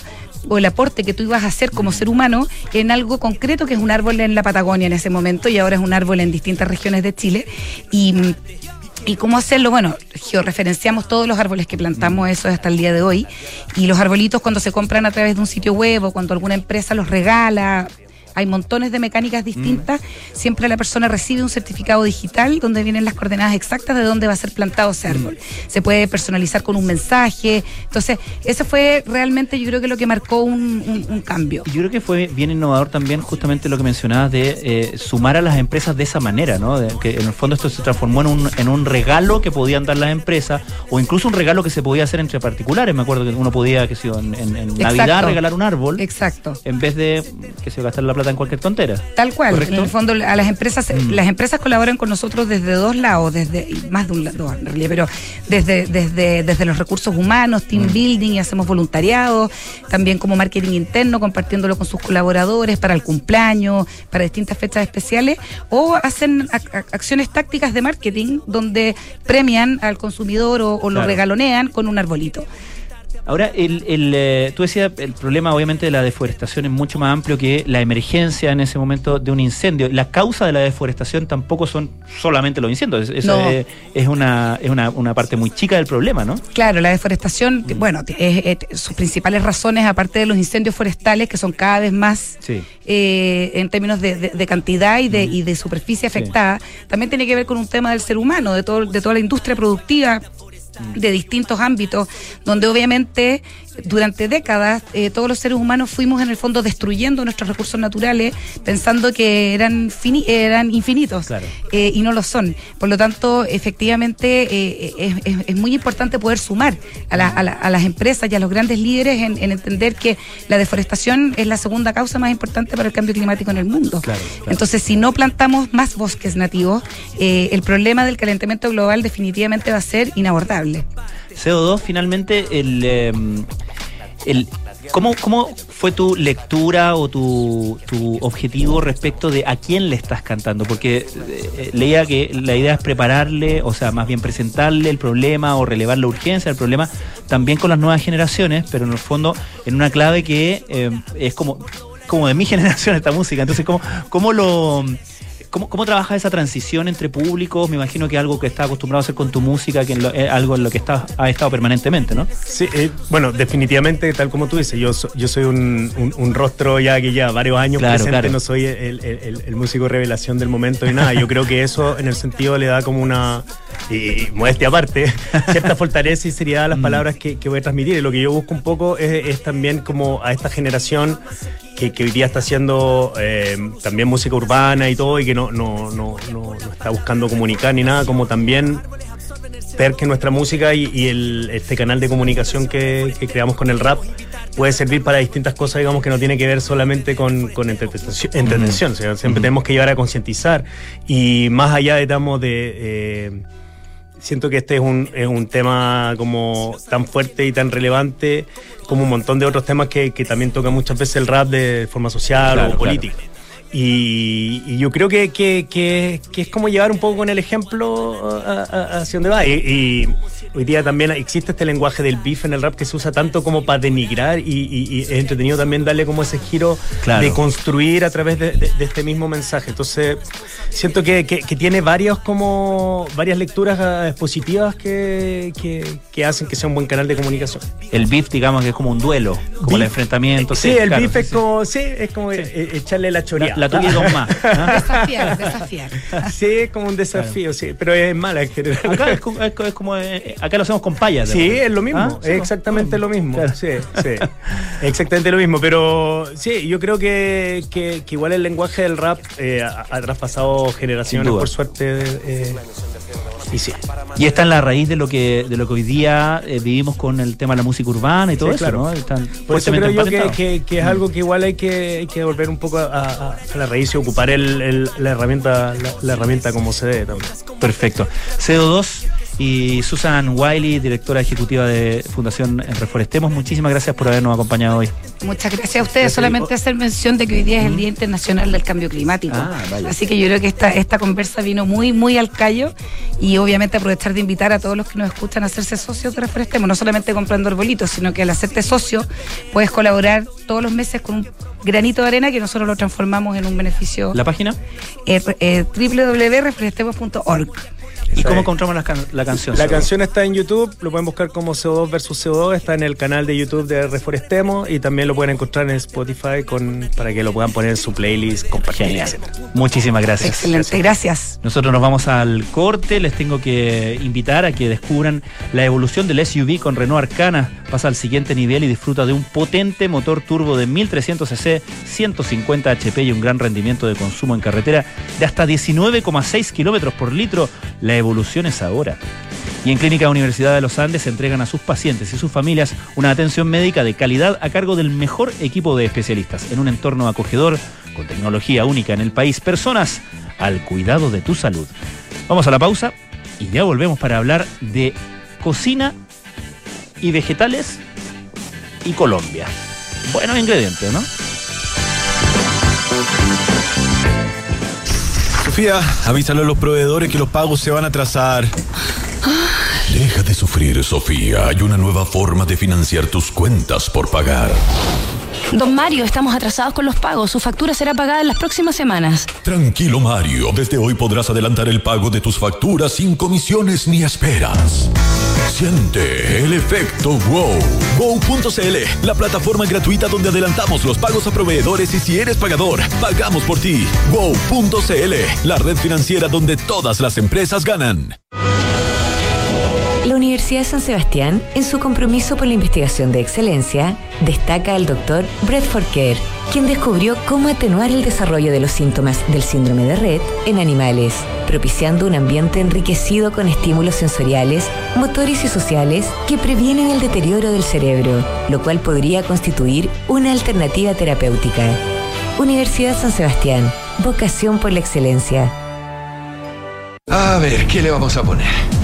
o el aporte que tú ibas a hacer como ser humano en algo concreto que es un árbol en la Patagonia en ese momento y ahora es un árbol en distintas regiones de Chile. Y, ¿Y cómo hacerlo? Bueno, georreferenciamos todos los árboles que plantamos, eso hasta el día de hoy. Y los arbolitos cuando se compran a través de un sitio web o cuando alguna empresa los regala, hay montones de mecánicas distintas, siempre la persona recibe un certificado digital donde vienen las coordenadas exactas de dónde va a ser plantado ese árbol. Se puede personalizar con un mensaje. Entonces, eso fue realmente yo creo que lo que marcó un, un- un cambio. Y Yo creo que fue bien innovador también justamente lo que mencionabas de eh, sumar a las empresas de esa manera, ¿no? De que en el fondo esto se transformó en un, en un regalo que podían dar las empresas o incluso un regalo que se podía hacer entre particulares. Me acuerdo que uno podía, que en, en- en Navidad regalar un árbol Exacto. en vez de que se gastar la plata en cualquier tontera. Tal cual, ¿Correcto? en el fondo a las empresas, Mm. las empresas colaboran con nosotros desde dos lados, desde más de un lado en realidad, pero desde, desde, desde los recursos humanos, Mm. team building y hacemos voluntariado, también como marketing interno, compartiéndolo con sus colaboradores para el cumpleaños, para distintas fechas especiales, o hacen ac- ac- acciones tácticas de marketing donde premian al consumidor o, o lo Claro. regalonean con un arbolito. Ahora, el, el, eh, tú decías, el problema obviamente de la deforestación es mucho más amplio que la emergencia en ese momento de un incendio. La causa de la deforestación tampoco son solamente los incendios, eso No. es, es una, es una, una parte muy chica del problema, ¿no? Claro, la deforestación, bueno, es- es- sus principales razones, aparte de los incendios forestales, que son cada vez más Sí. eh, en términos de, de- de cantidad y de, y de superficie afectada, también tiene que ver con un tema del ser humano, de, todo, de toda la industria productiva de distintos ámbitos, donde obviamente durante décadas eh, todos los seres humanos fuimos en el fondo destruyendo nuestros recursos naturales pensando que eran, fini- eran infinitos Claro. eh, y no lo son. Por lo tanto, efectivamente, eh, es, es- es muy importante poder sumar a, la- a la- a las empresas y a los grandes líderes en, en entender que la deforestación es la segunda causa más importante para el cambio climático en el mundo. Claro, claro. Entonces, si no plantamos más bosques nativos, eh, el problema del calentamiento global definitivamente va a ser inabordable. CO2, finalmente, el, eh, el, ¿cómo, ¿cómo fue tu lectura o tu, tu objetivo respecto de a quién le estás cantando? Porque eh, leía que la idea es prepararle, o sea, más bien presentarle el problema o relevar la urgencia del problema también con las nuevas generaciones, pero en el fondo en una clave que eh, es como, como de mi <laughs> generación esta música. Entonces, ¿cómo, cómo lo... ¿Cómo, ¿Cómo trabajas esa transición entre públicos? Me imagino que es algo que estás acostumbrado a hacer con tu música, que en lo- es algo en lo que estás, has estado permanentemente, ¿no? Sí, eh, bueno, definitivamente, tal como tú dices, yo, so- yo soy un, un- un rostro ya que ya varios años Claro, presente, claro. no soy el, el- el- el músico revelación del momento y nada. Yo creo que eso en el sentido le da como una, y modestia aparte, <laughs> cierta fortaleza y seriedad a Mm. las palabras que, que voy a transmitir. Y lo que yo busco un poco es, es también como a esta generación que, que hoy día está haciendo eh, también música urbana y todo y que no, no, no, no, está buscando comunicar ni nada, como también ver que nuestra música y, y el, este canal de comunicación que, que creamos con el rap puede servir para distintas cosas, digamos, que no tiene que ver solamente con, con entretención. entretención. O sea, siempre tenemos que llevar a concientizar y más allá, digamos, de... eh, siento que este es un, es un tema como tan fuerte y tan relevante como un montón de otros temas que, que también toca muchas veces el rap de forma social Claro, o política. Y, y yo creo que, que- que- que es como llevar un poco con el ejemplo a- a- hacia donde va. Y, y hoy día también existe este lenguaje del beef en el rap que se usa tanto como para denigrar y, y- y es entretenido también darle como ese giro Claro. de construir a través de, de- de este mismo mensaje. Entonces, siento que, que- que tiene varios como varias lecturas eh, positivas que, que- que hacen que sea un buen canal de comunicación. El beef, digamos, que es como un duelo, como el Beef. enfrentamiento. Sí, el claro, beef es sí. como, sí, es como eh, echarle la La, choría. la tuya y dos más. <laughs> Desafiar, desafiar. Sí, es como un desafío, sí, pero es mala en general. Acá es como, es co- es como, eh, acá lo hacemos con payas. Sí, es lo mismo, ¿Ah? Exactamente lo mismo. Claro. Sí, <laughs> sí. Exactamente lo mismo. Pero sí, yo creo que, que- que igual el lenguaje del rap eh, ha, ha traspasado generaciones, por suerte. eh, y sí. Y está en la raíz de lo que de lo que hoy día eh, vivimos con el tema de la música urbana y todo Sí, eso, claro. ¿no? Están Por eso creo yo que, que- que es algo que igual hay que, hay que volver un poco a, a- a la raíz y ocupar el- el- la, herramienta, la, la herramienta como se debe también. Perfecto. CO2 y Susan Wiley, directora ejecutiva de Fundación Reforestemos, muchísimas gracias por habernos acompañado hoy. Muchas gracias a ustedes. Solamente hacer mención de que hoy día es el Día Internacional del Cambio Climático. Ah. Así que yo creo que esta, esta conversa vino muy, muy al callo y obviamente aprovechar de invitar a todos los que nos escuchan a hacerse socios de Reforestemos, no solamente comprando arbolitos, sino que al hacerte socio puedes colaborar todos los meses con un granito de arena que nosotros lo transformamos en un beneficio ¿La página? eh, eh, www.reforestemos.org. ¿Y cómo es. encontramos la, can- la canción? La CO2? canción está en YouTube, lo pueden buscar como CO2 versus CO2, está en el canal de YouTube de Reforestemos y también lo pueden encontrar en Spotify con, para que lo puedan poner en su playlist, compartir, etc. Muchísimas gracias. Excelente, gracias. Nosotros nos vamos al corte, les tengo que invitar a que descubran la evolución del SUV con Renault Arcana. Pasa al siguiente nivel y disfruta de un potente motor turbo de 1300 cc, 150 HP y un gran rendimiento de consumo en carretera de hasta 19,6 kilómetros por litro. La evolución es ahora. Y en Clínica Universidad de los Andes entregan a sus pacientes y sus familias una atención médica de calidad a cargo del mejor equipo de especialistas en un entorno acogedor con tecnología única en el país. Personas al cuidado de tu salud. Vamos a la pausa y ya volvemos para hablar de cocina y vegetales y Colombia. Buenos ingredientes, ¿no? Sofía, avísale a los proveedores que los pagos se van a atrasar. Deja de sufrir, Sofía. Hay una nueva forma de financiar tus cuentas por pagar. Don Mario, estamos atrasados con los pagos. Su factura será pagada en las próximas semanas. Tranquilo, Mario. Desde hoy podrás adelantar el pago de tus facturas sin comisiones ni esperas. Siente el efecto wow. Wow.cl, la plataforma gratuita donde adelantamos los pagos a proveedores y si eres pagador, pagamos por ti. Wow.cl, la red financiera donde todas las empresas ganan. La Universidad de San Sebastián, en su compromiso por la investigación de excelencia, destaca el doctor Bradford Kerr, quien descubrió cómo atenuar el desarrollo de los síntomas del síndrome de Rett en animales, propiciando un ambiente enriquecido con estímulos sensoriales, motores y sociales que previenen el deterioro del cerebro, lo cual podría constituir una alternativa terapéutica. Universidad San Sebastián, vocación por la excelencia. A ver, ¿qué le vamos a poner?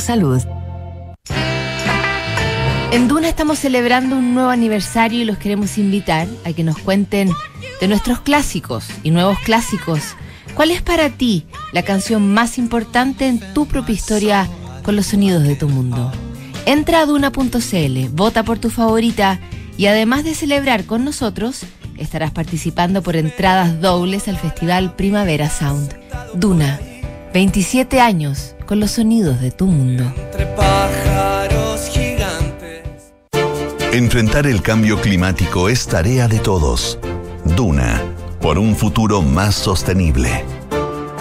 salud. En Duna estamos celebrando un nuevo aniversario y los queremos invitar a que nos cuenten de nuestros clásicos y nuevos clásicos. ¿Cuál es para ti la canción más importante en tu propia historia con los sonidos de tu mundo? Entra a duna.cl, vota por tu favorita y además de celebrar con nosotros, estarás participando por entradas dobles al Festival Primavera Sound. Duna, 27 años con los sonidos de tu mundo. Enfrentar el cambio climático es tarea de todos. Duna, por un futuro más sostenible.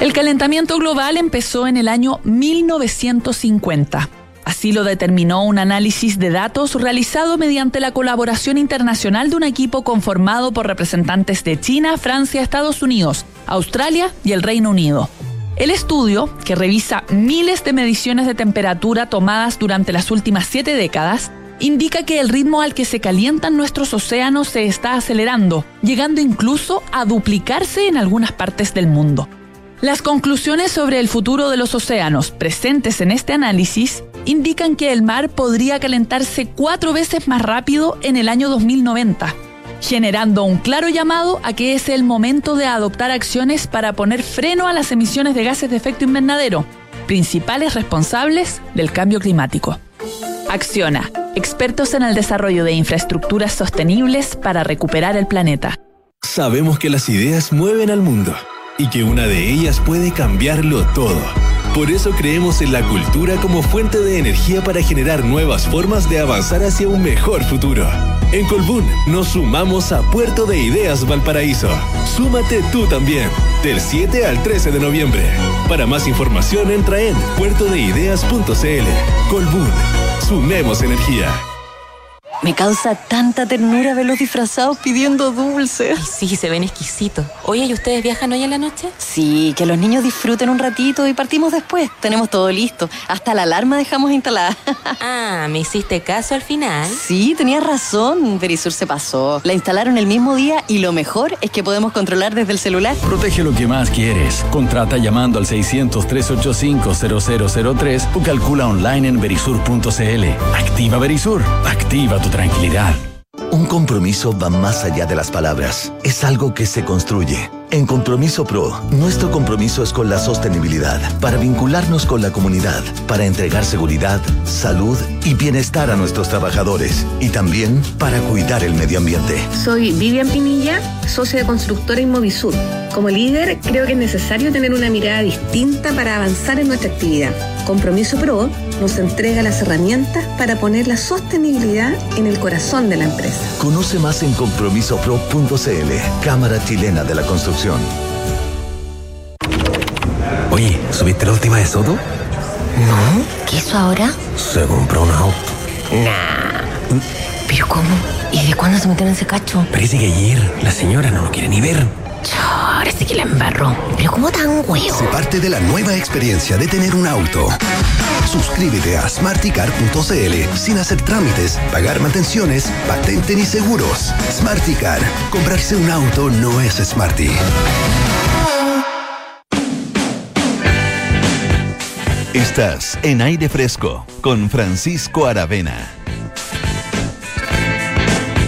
El calentamiento global empezó en el año 1950. Así lo determinó un análisis de datos realizado mediante la colaboración internacional de un equipo conformado por representantes de China, Francia, Estados Unidos, Australia y el Reino Unido. El estudio, que revisa miles de mediciones de temperatura tomadas durante las últimas siete décadas, indica que el ritmo al que se calientan nuestros océanos se está acelerando, llegando incluso a duplicarse en algunas partes del mundo. Las conclusiones sobre el futuro de los océanos presentes en este análisis indican que el mar podría calentarse cuatro veces más rápido en el año 2090, generando un claro llamado a que es el momento de adoptar acciones para poner freno a las emisiones de gases de efecto invernadero, principales responsables del cambio climático. Acciona, expertos en el desarrollo de infraestructuras sostenibles para recuperar el planeta. Sabemos que las ideas mueven al mundo y que una de ellas puede cambiarlo todo. Por eso creemos en la cultura como fuente de energía para generar nuevas formas de avanzar hacia un mejor futuro. En Colbún nos sumamos a Puerto de Ideas Valparaíso. Súmate tú también, del 7 al 13 de noviembre. Para más información entra en puertodeideas.cl. Colbún, sumemos energía. Me causa tanta ternura verlos disfrazados pidiendo dulces. sí, se ven exquisitos. Oye, ¿y ustedes viajan hoy en la noche? Sí, que los niños disfruten un ratito y partimos después. Tenemos todo listo. Hasta la alarma dejamos instalada. <laughs> ah, ¿me hiciste caso al final? Sí, tenías razón. Verisur se pasó. La instalaron el mismo día y lo mejor es que podemos controlar desde el celular. Protege lo que más quieres. Contrata llamando al 600-385-0003 o calcula online en verisur.cl. Activa Verisur. Activa tu tranquilidad. Un compromiso va más allá de las palabras. Es algo que se construye. En Compromiso Pro, nuestro compromiso es con la sostenibilidad, para vincularnos con la comunidad, para entregar seguridad, salud y bienestar a nuestros trabajadores y también para cuidar el medio ambiente. Soy Vivian Pinilla, socia de constructora Inmovisur. Como líder, creo que es necesario tener una mirada distinta para avanzar en nuestra actividad. Compromiso Pro nos entrega las herramientas para poner la sostenibilidad en el corazón de la empresa. Conoce más en compromisopro.cl, Cámara Chilena de la Construcción. Oye, ¿subiste la última de Soto? No, ¿qué hizo ahora? Se compró un auto. Nah. ¿Pero cómo? ¿Y de cuándo se metieron en ese cacho? Parece que ayer la señora no lo quiere ni ver. Ahora sí que la embarró. Pero como tan huevo. Se parte de la nueva experiencia de tener un auto. Suscríbete a smarticar.cl sin hacer trámites, pagar mantenciones, patente ni seguros. Smarticar. Comprarse un auto no es smarty. Estás en aire fresco con Francisco Aravena.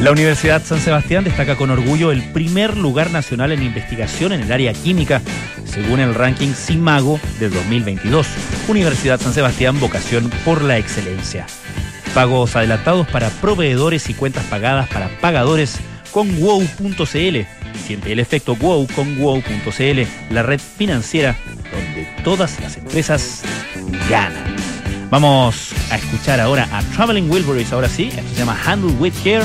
La Universidad San Sebastián destaca con orgullo el primer lugar nacional en investigación en el área química, según el ranking CIMAGO de 2022. Universidad San Sebastián, vocación por la excelencia. Pagos adelantados para proveedores y cuentas pagadas para pagadores con wow.cl. Siente el efecto wow con wow.cl, la red financiera donde todas las empresas ganan. Vamos a escuchar ahora a Traveling Wilburys, ahora sí, esto se llama Handle with Care.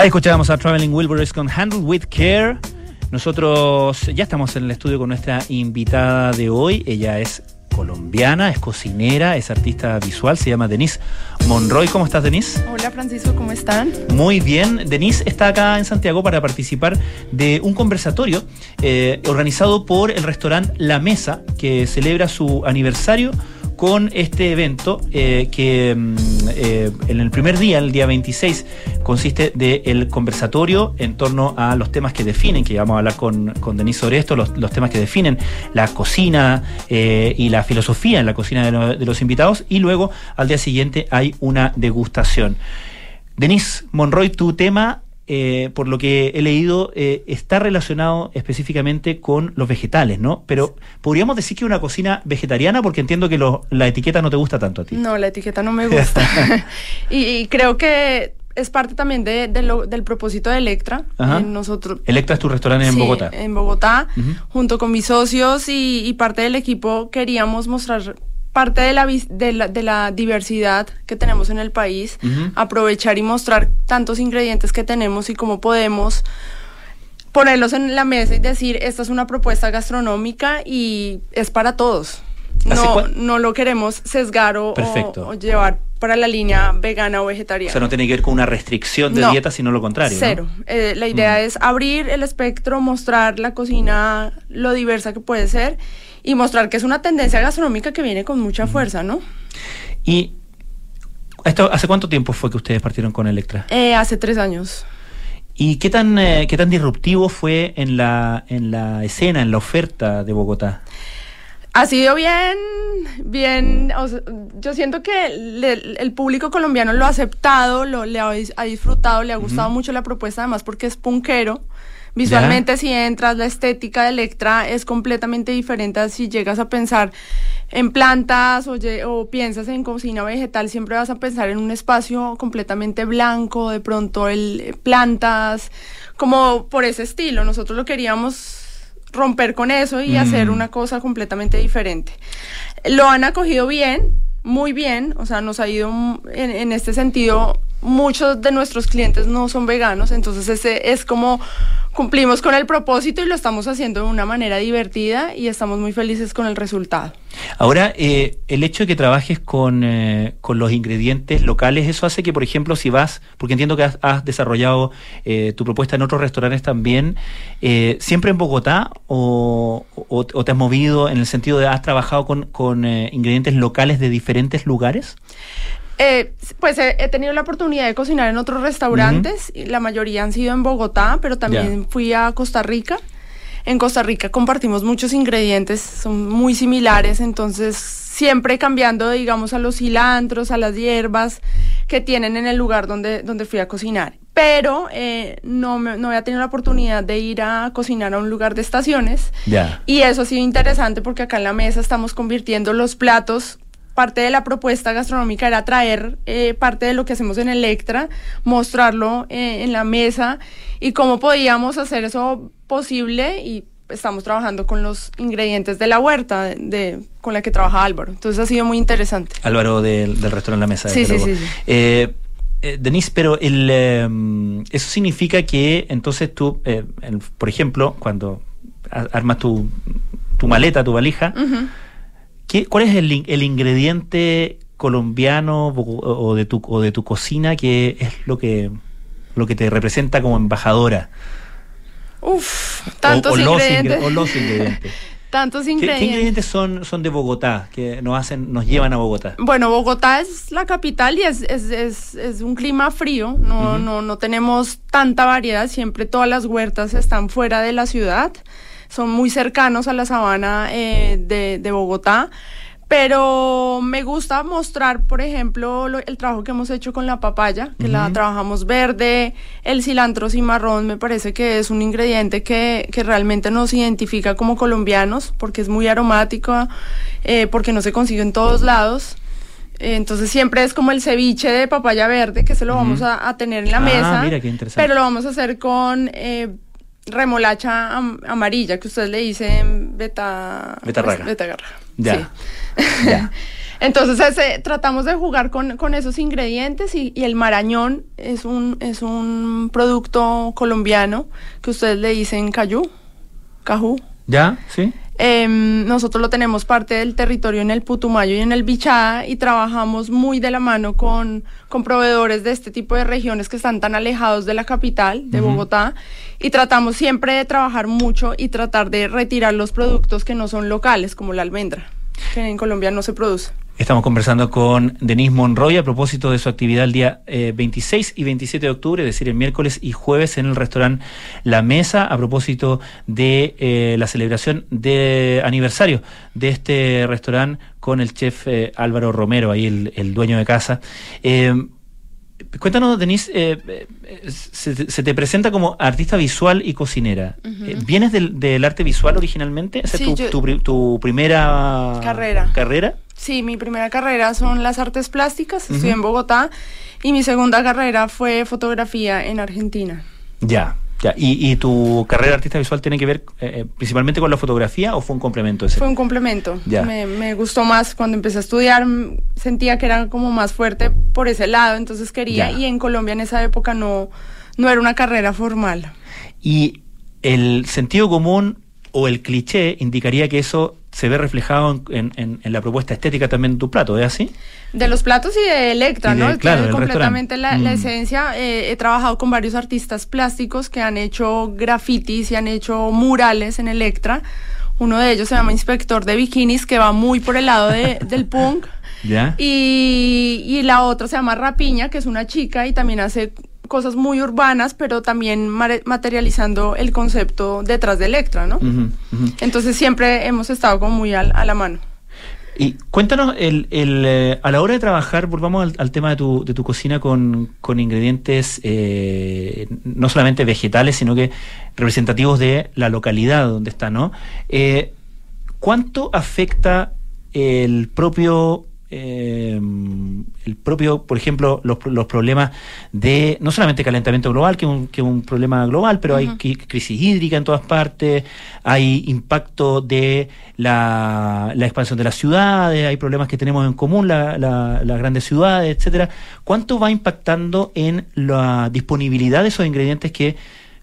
Ahí escuchábamos a Traveling Wilburys con Handle with Care. Nosotros ya estamos en el estudio con nuestra invitada de hoy. Ella es colombiana, es cocinera, es artista visual, se llama Denise Monroy. ¿Cómo estás, Denise? Hola Francisco, ¿cómo están? Muy bien. Denise está acá en Santiago para participar de un conversatorio eh, organizado por el restaurante La Mesa, que celebra su aniversario con este evento eh, que mm, eh, en el primer día, el día 26, consiste del conversatorio en torno a los temas que definen, que vamos a hablar con, con Denise sobre esto, los, los temas que definen la cocina eh, y la filosofía en la cocina de, de los invitados, y luego al día siguiente hay una degustación. Denise Monroy, tu tema eh, por lo que he leído, eh, está relacionado específicamente con los vegetales, ¿no? Pero podríamos decir que una cocina vegetariana, porque entiendo que lo- la etiqueta no te gusta tanto a ti. No, la etiqueta no me gusta. <laughs> <laughs> y, y creo que es parte también de, de lo- del propósito de Electra. Eh, nosotros Electra es tu restaurante en Sí, Bogotá. En Bogotá, junto con mis socios y, y parte del equipo, queríamos mostrar parte de la, de la, de la diversidad que tenemos en el país, aprovechar y mostrar tantos ingredientes que tenemos y cómo podemos ponerlos en la mesa y decir, esta es una propuesta gastronómica y es para todos. ¿Hace No, no lo queremos sesgar o, llevar para la línea vegana o vegetariana. O sea, no tiene que ver con una restricción de No. dieta, sino lo contrario. ¿no? Cero. Eh, la idea es abrir el espectro, mostrar la cocina, lo diversa que puede ser y mostrar que es una tendencia gastronómica que viene con mucha fuerza, ¿no? ¿Y esto, hace cuánto tiempo fue que ustedes partieron con Electra? Eh, hace tres años. ¿Y qué tan, eh, qué tan disruptivo fue en la, en la escena, en la oferta de Bogotá? Ha sido bien, bien, o sea, yo siento que le- el público colombiano lo ha aceptado, lo, le ha, dis- ha disfrutado, le ha gustado mucho la propuesta, además porque es punkero. Visualmente si entras, la estética de Electra es completamente diferente a si llegas a pensar en plantas o, o piensas en cocina vegetal, siempre vas a pensar en un espacio completamente blanco, de pronto el, plantas, como por ese estilo. Nosotros lo queríamos romper con eso y Mm. hacer una cosa completamente diferente. Lo han acogido bien, muy bien, o sea, nos ha ido en, en este sentido. Muchos de nuestros clientes no son veganos, entonces ese es como cumplimos con el propósito y lo estamos haciendo de una manera divertida y estamos muy felices con el resultado. Ahora, eh, el hecho de que trabajes con, eh, con los ingredientes locales, eso hace que, por ejemplo, si vas, porque entiendo que has, desarrollado eh, tu propuesta en otros restaurantes también, ¿siempre en Bogotá o, o- o te has movido en el sentido de has trabajado con, con ingredientes locales de diferentes lugares? Eh, pues he, he tenido la oportunidad de cocinar en otros restaurantes, y la mayoría han sido en Bogotá, pero también Ya. fui a Costa Rica. En Costa Rica compartimos muchos ingredientes, son muy similares, entonces siempre cambiando, digamos, a los cilantros, a las hierbas que tienen en el lugar donde, donde fui a cocinar. Pero eh, no, me, no había tenido la oportunidad de ir a cocinar a un lugar de estaciones. Ya. Y eso ha sido interesante porque acá en la mesa estamos convirtiendo los platos. Parte de la propuesta gastronómica era traer eh, parte de lo que hacemos en Electra, mostrarlo eh, en la mesa y cómo podíamos hacer eso posible y estamos trabajando con los ingredientes de la huerta de, de- con la que trabaja Álvaro. Entonces ha sido muy interesante. Álvaro del, del restaurante La Mesa. Sí, sí, sí, sí. Eh, eh, Denise, pero el, eh, eso significa que entonces tú, eh, el- por ejemplo, cuando armas tu, tu maleta, tu valija. ¿Qué, ¿cuál es el, in- el ingrediente colombiano o, de tu, o de tu cocina que es lo que, lo que te representa como embajadora? Uf, tantos o, ingredientes. ingre- o los ingredientes. <laughs> tantos ¿Qué, qué ingredientes. son, son de Bogotá que nos hacen, nos llevan a Bogotá? Bueno, Bogotá es la capital y es, es, es, es un clima frío, no, no, no tenemos tanta variedad, siempre todas las huertas están fuera de la ciudad, son muy cercanos a la sabana eh, de, de Bogotá, pero me gusta mostrar, por ejemplo, lo- el trabajo que hemos hecho con la papaya, que la trabajamos verde, el cilantro cimarrón, me parece que es un ingrediente que, que realmente nos identifica como colombianos, porque es muy aromático, eh, porque no se consigue en todos lados. Eh, Entonces siempre es como el ceviche de papaya verde, que se lo vamos a tener en la Ah, mesa. mira qué interesante. Pero lo vamos a hacer con eh, remolacha am- amarilla, que ustedes le dicen beta... Betarraga. Betarraga. Ya. Sí. <laughs> Entonces ese- tratamos de jugar con, con esos ingredientes y, y el marañón es un, es un producto colombiano que ustedes le dicen cayú, cajú. ¿Ya? ¿Sí? Em, nosotros lo tenemos parte del territorio en el Putumayo y en el Bichada y trabajamos muy de la mano con, con proveedores de este tipo de regiones que están tan alejados de la capital, de. Bogotá, y tratamos siempre de trabajar mucho y tratar de retirar los productos que no son locales, como la almendra, que en Colombia no se produce. Estamos conversando con Denise Monroy a propósito de su actividad el día eh, 26 y 27 de octubre, es decir, el miércoles y jueves en el restaurante La Mesa, a propósito de eh, la celebración de aniversario de este restaurante con el chef eh, Álvaro Romero, ahí el, el dueño de casa. Eh, cuéntanos, Denise, eh, se, se te presenta como artista visual y cocinera. ¿Vienes del, del arte visual originalmente? ¿Esa Sí, es tu, tu primera Carrera. carrera? Sí, mi primera carrera son las artes plásticas, Ujú. en Bogotá, y mi segunda carrera fue fotografía en Argentina. Ya, ya. ¿Y, y tu carrera de artista visual tiene que ver eh, eh, principalmente con la fotografía o fue un complemento ese? Fue un complemento. Ya. Me, me gustó más cuando empecé a estudiar, sentía que era como más fuerte por ese lado, entonces quería, Ya. y en Colombia en esa época no, no era una carrera formal. Y el sentido común o el cliché indicaría que eso se ve reflejado en, en- la propuesta estética también de tu plato, ¿es así? De los platos y de Electra, Y de- ¿no? claro, completamente la. Mm. esencia. Eh, he trabajado con varios artistas plásticos que han hecho grafitis y han hecho murales en Electra. Uno de ellos se llama Inspector de Bikinis, que va muy por el lado de- <laughs> del punk. ¿Ya? Y, y la otra se llama Rapiña, que es una chica y también hace cosas muy urbanas, pero también materializando el concepto detrás de Electra, ¿no? Entonces siempre hemos estado como muy al- a la mano. Y cuéntanos, el, el, eh, a la hora de trabajar, volvamos al, al tema de tu, de tu cocina con, con ingredientes eh, no solamente vegetales, sino que representativos de la localidad donde está, ¿no? Eh, ¿Cuánto afecta el propio, eh, el propio, por ejemplo, los, los problemas de no solamente calentamiento global, que es un, que es un problema global, pero hay crisis hídrica en todas partes, hay impacto de la, la expansión de las ciudades, hay problemas que tenemos en común la- la- las grandes ciudades, etcétera. ¿Cuánto va impactando en la disponibilidad de esos ingredientes que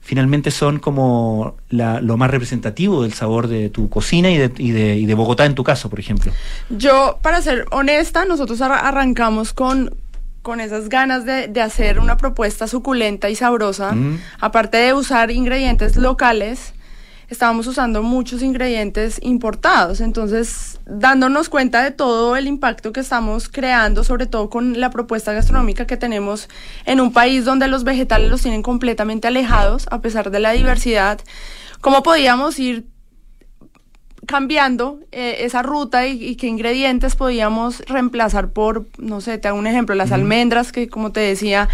finalmente son como la- lo más representativo del sabor de tu cocina y de, y de, y de Bogotá en tu caso, por ejemplo? Yo, para ser honesta, nosotros arra- arrancamos con, con esas ganas de, de hacer una propuesta suculenta y sabrosa. Mm. Aparte de usar ingredientes locales, estábamos usando muchos ingredientes importados. Entonces, dándonos cuenta de todo el impacto que estamos creando, sobre todo con la propuesta gastronómica que tenemos en un país donde los vegetales los tienen completamente alejados, a pesar de la diversidad, ¿cómo podíamos ir cambiando eh, esa ruta y, y qué ingredientes podíamos reemplazar por, no sé, te hago un ejemplo, las almendras, que como te decía,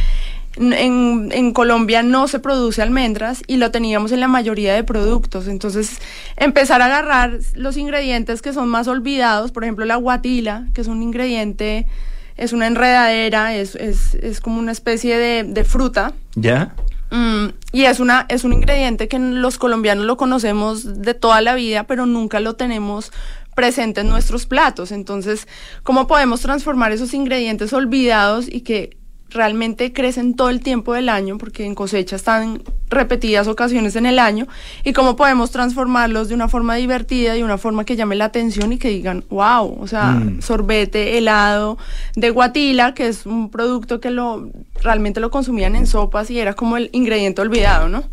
en, en Colombia no se produce almendras y lo teníamos en la mayoría de productos. Entonces, empezar a agarrar los ingredientes que son más olvidados, por ejemplo, la guatila, que es un ingrediente, es una enredadera, es, es, es como una especie de, de fruta. ¿Ya? Mm, y es una es un ingrediente que los colombianos lo conocemos de toda la vida, pero nunca lo tenemos presente en nuestros platos. Entonces, ¿cómo podemos transformar esos ingredientes olvidados y que realmente crecen todo el tiempo del año, porque en cosecha están repetidas ocasiones en el año, y cómo podemos transformarlos de una forma divertida, de una forma que llame la atención y que digan, wow, o sea, Mm. sorbete, helado de guatila, que es un producto que lo realmente lo consumían en sopas y era como el ingrediente olvidado, ¿no?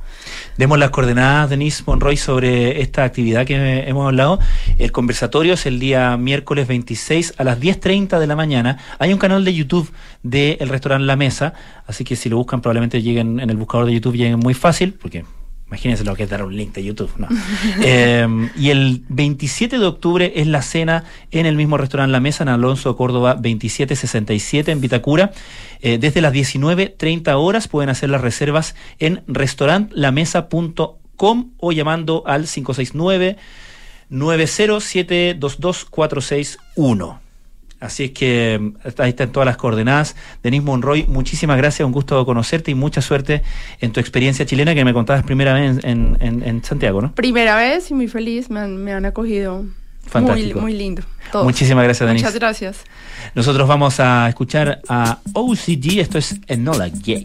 Demos las coordenadas, Denise Monroy, sobre esta actividad que hemos hablado. El conversatorio es el día miércoles 26 a las 10.30 de la mañana. Hay un canal de YouTube del restaurante La Mesa, así que si lo buscan probablemente lleguen en el buscador de YouTube, lleguen muy fácil, porque imagínense lo que es dar un link de YouTube. ¿no? <laughs> Eh, y el 27 de octubre es la cena en el mismo restaurante La Mesa, en Alonso Córdoba 2767, en Vitacura. Eh, desde las 19.30 horas pueden hacer las reservas en restaurantlamesa.com o llamando al 569 907224461. Así es que mm, ahí están todas las coordenadas. Denise Monroy, muchísimas gracias, un gusto conocerte y mucha suerte en tu experiencia chilena que me contabas primera vez en, en- en Santiago, ¿no? Primera vez y muy feliz, me han, me han acogido muy, Fantástico. muy lindo. todos. Muchísimas gracias, Denise. Muchas gracias. Nosotros vamos a escuchar a OCG, esto es Enola Gay.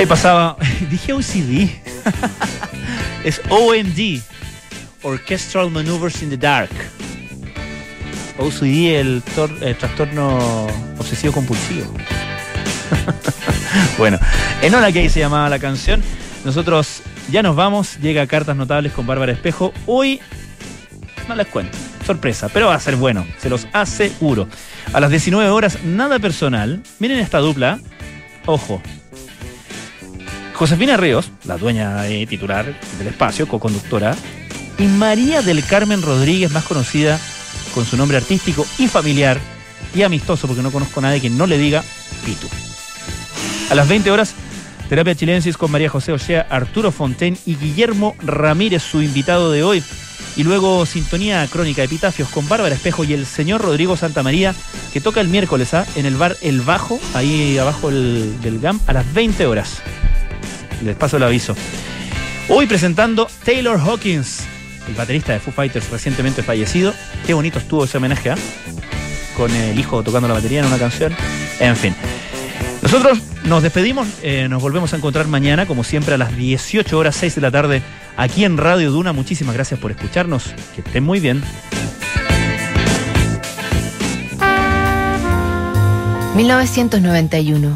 Ahí pasaba, <laughs> dije OCD. <laughs> es OMD, Orchestral Maneuvers in the Dark. OCD, el, el trastorno obsesivo compulsivo. <laughs> bueno, en hora que se llamaba la canción. Nosotros ya nos vamos. Llega Cartas Notables con Bárbara Espejo. Hoy no les cuento. Sorpresa, pero va a ser bueno, se los aseguro. A las 19 horas, nada personal. Miren esta dupla. Ojo. Josefina Ríos, la dueña titular del espacio, co-conductora, y María del Carmen Rodríguez, más conocida con su nombre artístico y familiar y amistoso, porque no conozco a nadie que no le diga Pitu. A las 20 horas, Terapia Chilensis con María José Ochea, Arturo Fontaine y Guillermo Ramírez, su invitado de hoy. Y luego Sintonía Crónica Epitafios con Bárbara Espejo y el señor Rodrigo Santamaría, que toca el miércoles ¿ah? en el bar El Bajo, ahí abajo el- del GAM, a las 20 horas. Les paso el aviso. Hoy presentando Taylor Hawkins, el baterista de Foo Fighters recientemente fallecido. Qué bonito estuvo ese homenaje, ¿ah? Con el hijo tocando la batería en una canción. En fin. Nosotros nos despedimos, eh, nos volvemos a encontrar mañana, como siempre, a las 18 horas 6 de la tarde, aquí en Radio Duna. Muchísimas gracias por escucharnos. Que estén muy bien. 1991.